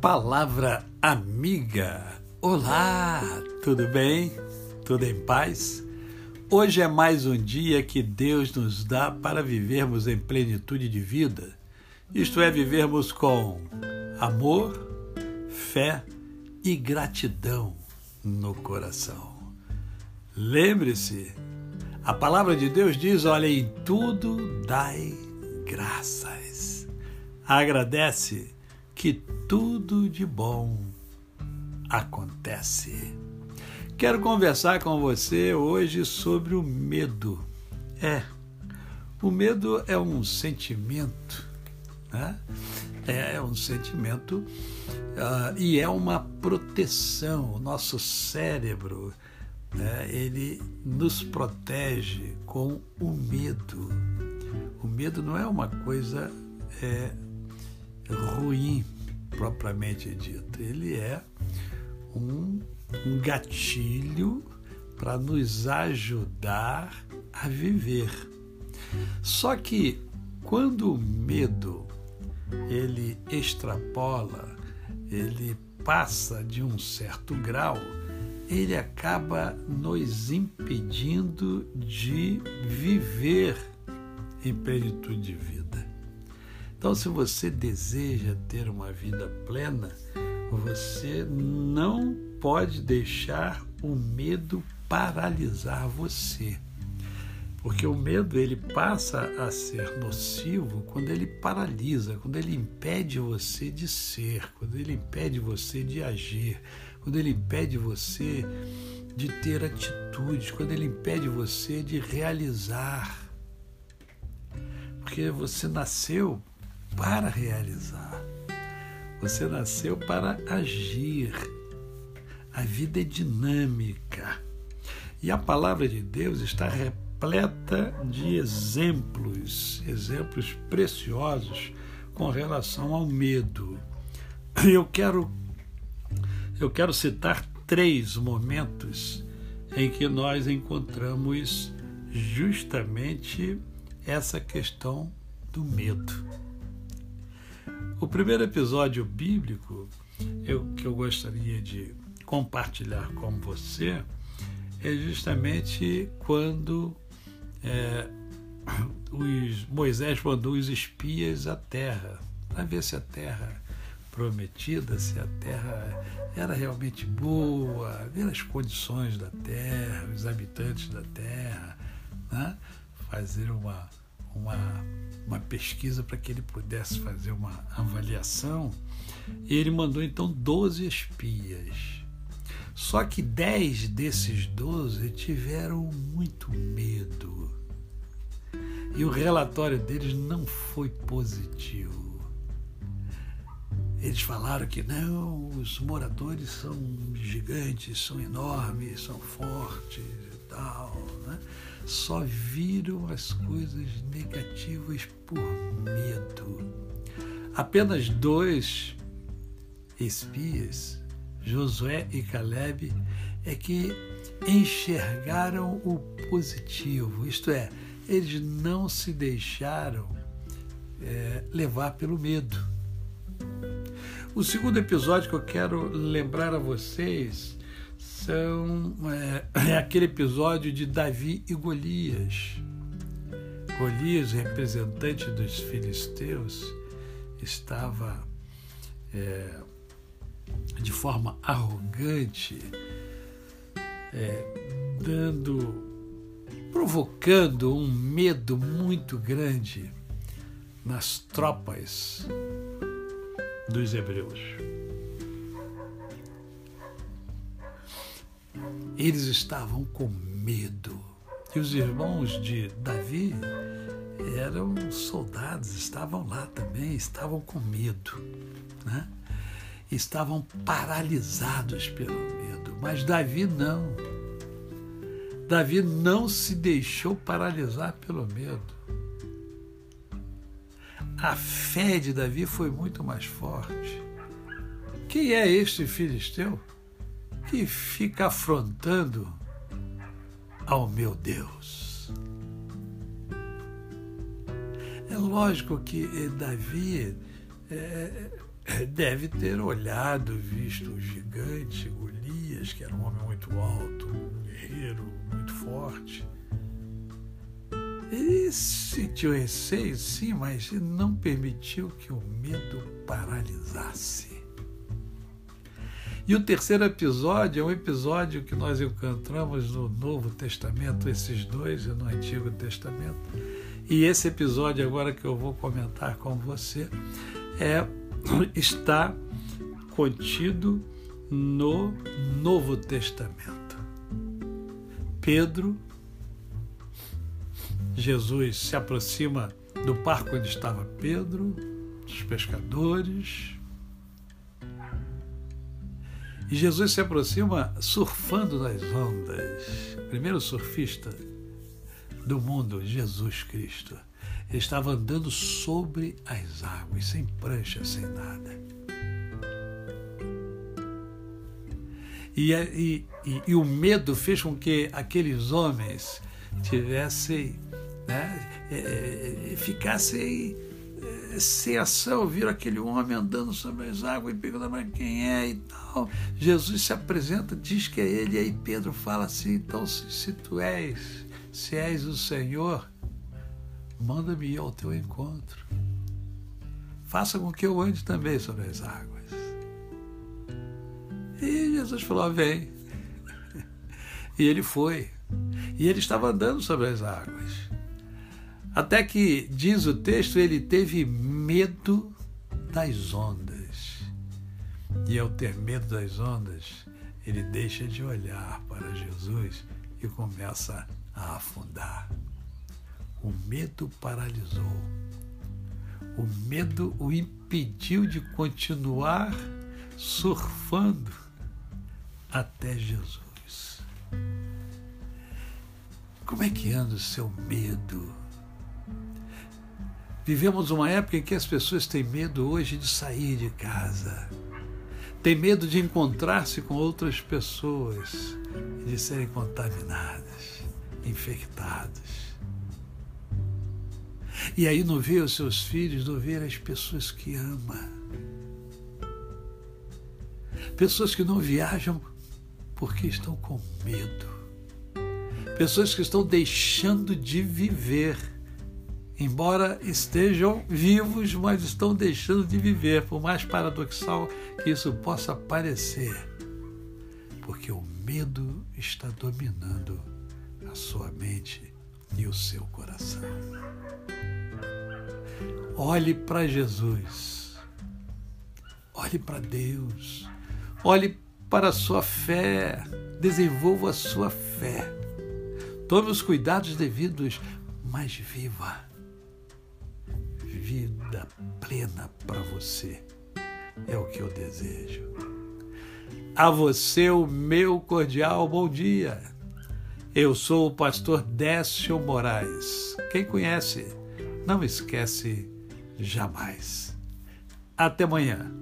Palavra amiga. Olá, tudo bem? Tudo em paz? Hoje é mais um dia que Deus nos dá para vivermos em plenitude de vida, isto é, vivermos com amor, fé e gratidão no coração. Lembre-se, a palavra de Deus diz: olha, em tudo dai graças. Agradece que tudo de bom acontece. Quero conversar com você hoje sobre o medo. É, o medo é um sentimento, né? É, é um sentimento uh, e é uma proteção. O nosso cérebro, né, ele nos protege com o medo. O medo não é uma coisa é, ruim propriamente dito. Ele é um, gatilho para nos ajudar a viver. Só que quando o medo ele extrapola, ele passa de um certo grau, ele acaba nos impedindo de viver em plenitude de vida. Então, se você deseja ter uma vida plena, você não pode deixar o medo paralisar você. Porque o medo ele passa a ser nocivo quando ele paralisa, quando ele impede você de ser, quando ele impede você de agir, quando ele impede você de ter atitudes, quando ele impede você de realizar. Porque você nasceu para realizar. Você nasceu para agir. A vida é dinâmica. E a palavra de Deus está repleta de exemplos, exemplos preciosos com relação ao medo. Eu quero eu quero citar três momentos em que nós encontramos justamente essa questão do medo. O primeiro episódio bíblico eu, que eu gostaria de compartilhar com você é justamente quando é, os, Moisés mandou os espias à terra, para ver se a terra prometida, se a terra era realmente boa, ver as condições da terra, os habitantes da terra, né? fazer uma uma, uma pesquisa para que ele pudesse fazer uma avaliação. E ele mandou então 12 espias. Só que 10 desses 12 tiveram muito medo. E o relatório deles não foi positivo. Eles falaram que não, os moradores são gigantes, são enormes, são fortes tal. Né? só viram as coisas negativas por medo. Apenas dois espias, Josué e Caleb, é que enxergaram o positivo, isto é, eles não se deixaram é, levar pelo medo. O segundo episódio que eu quero lembrar a vocês são é, é aquele episódio de Davi e Golias. Golias, representante dos filisteus, estava é, de forma arrogante, é, dando, provocando um medo muito grande nas tropas dos hebreus. Eles estavam com medo. E os irmãos de Davi eram soldados, estavam lá também, estavam com medo. Né? Estavam paralisados pelo medo. Mas Davi não. Davi não se deixou paralisar pelo medo. A fé de Davi foi muito mais forte. Quem é este filisteu? Que fica afrontando ao meu Deus. É lógico que Davi é, deve ter olhado, visto o gigante Golias, que era um homem muito alto, um guerreiro muito forte. Ele sentiu receio, sim, mas não permitiu que o medo paralisasse. E o terceiro episódio é um episódio que nós encontramos no Novo Testamento, esses dois, e no Antigo Testamento. E esse episódio agora que eu vou comentar com você é está contido no Novo Testamento. Pedro, Jesus se aproxima do parque onde estava Pedro, dos pescadores. E Jesus se aproxima surfando nas ondas. Primeiro surfista do mundo, Jesus Cristo. Ele estava andando sobre as águas, sem prancha, sem nada. E, e, e, e o medo fez com que aqueles homens tivessem, né, é, ficassem sem ação, viram aquele homem andando sobre as águas e perguntam, mas quem é e tal. Jesus se apresenta, diz que é ele, e aí Pedro fala assim, então se, se tu és, se és o Senhor, manda-me ir ao teu encontro. Faça com que eu ande também sobre as águas. E Jesus falou: Vem. E ele foi. E ele estava andando sobre as águas. Até que, diz o texto, ele teve medo das ondas. E ao ter medo das ondas, ele deixa de olhar para Jesus e começa a afundar. O medo paralisou. O medo o impediu de continuar surfando até Jesus. Como é que anda o seu medo? Vivemos uma época em que as pessoas têm medo hoje de sair de casa, têm medo de encontrar-se com outras pessoas e de serem contaminadas, infectadas. E aí não vê os seus filhos, não vê as pessoas que ama. Pessoas que não viajam porque estão com medo. Pessoas que estão deixando de viver. Embora estejam vivos, mas estão deixando de viver, por mais paradoxal que isso possa parecer. Porque o medo está dominando a sua mente e o seu coração. Olhe para Jesus. Olhe para Deus. Olhe para a sua fé. Desenvolva a sua fé. Tome os cuidados devidos, mas viva vida plena para você. É o que eu desejo. A você, o meu cordial bom dia. Eu sou o pastor Décio Moraes. Quem conhece, não esquece jamais. Até amanhã.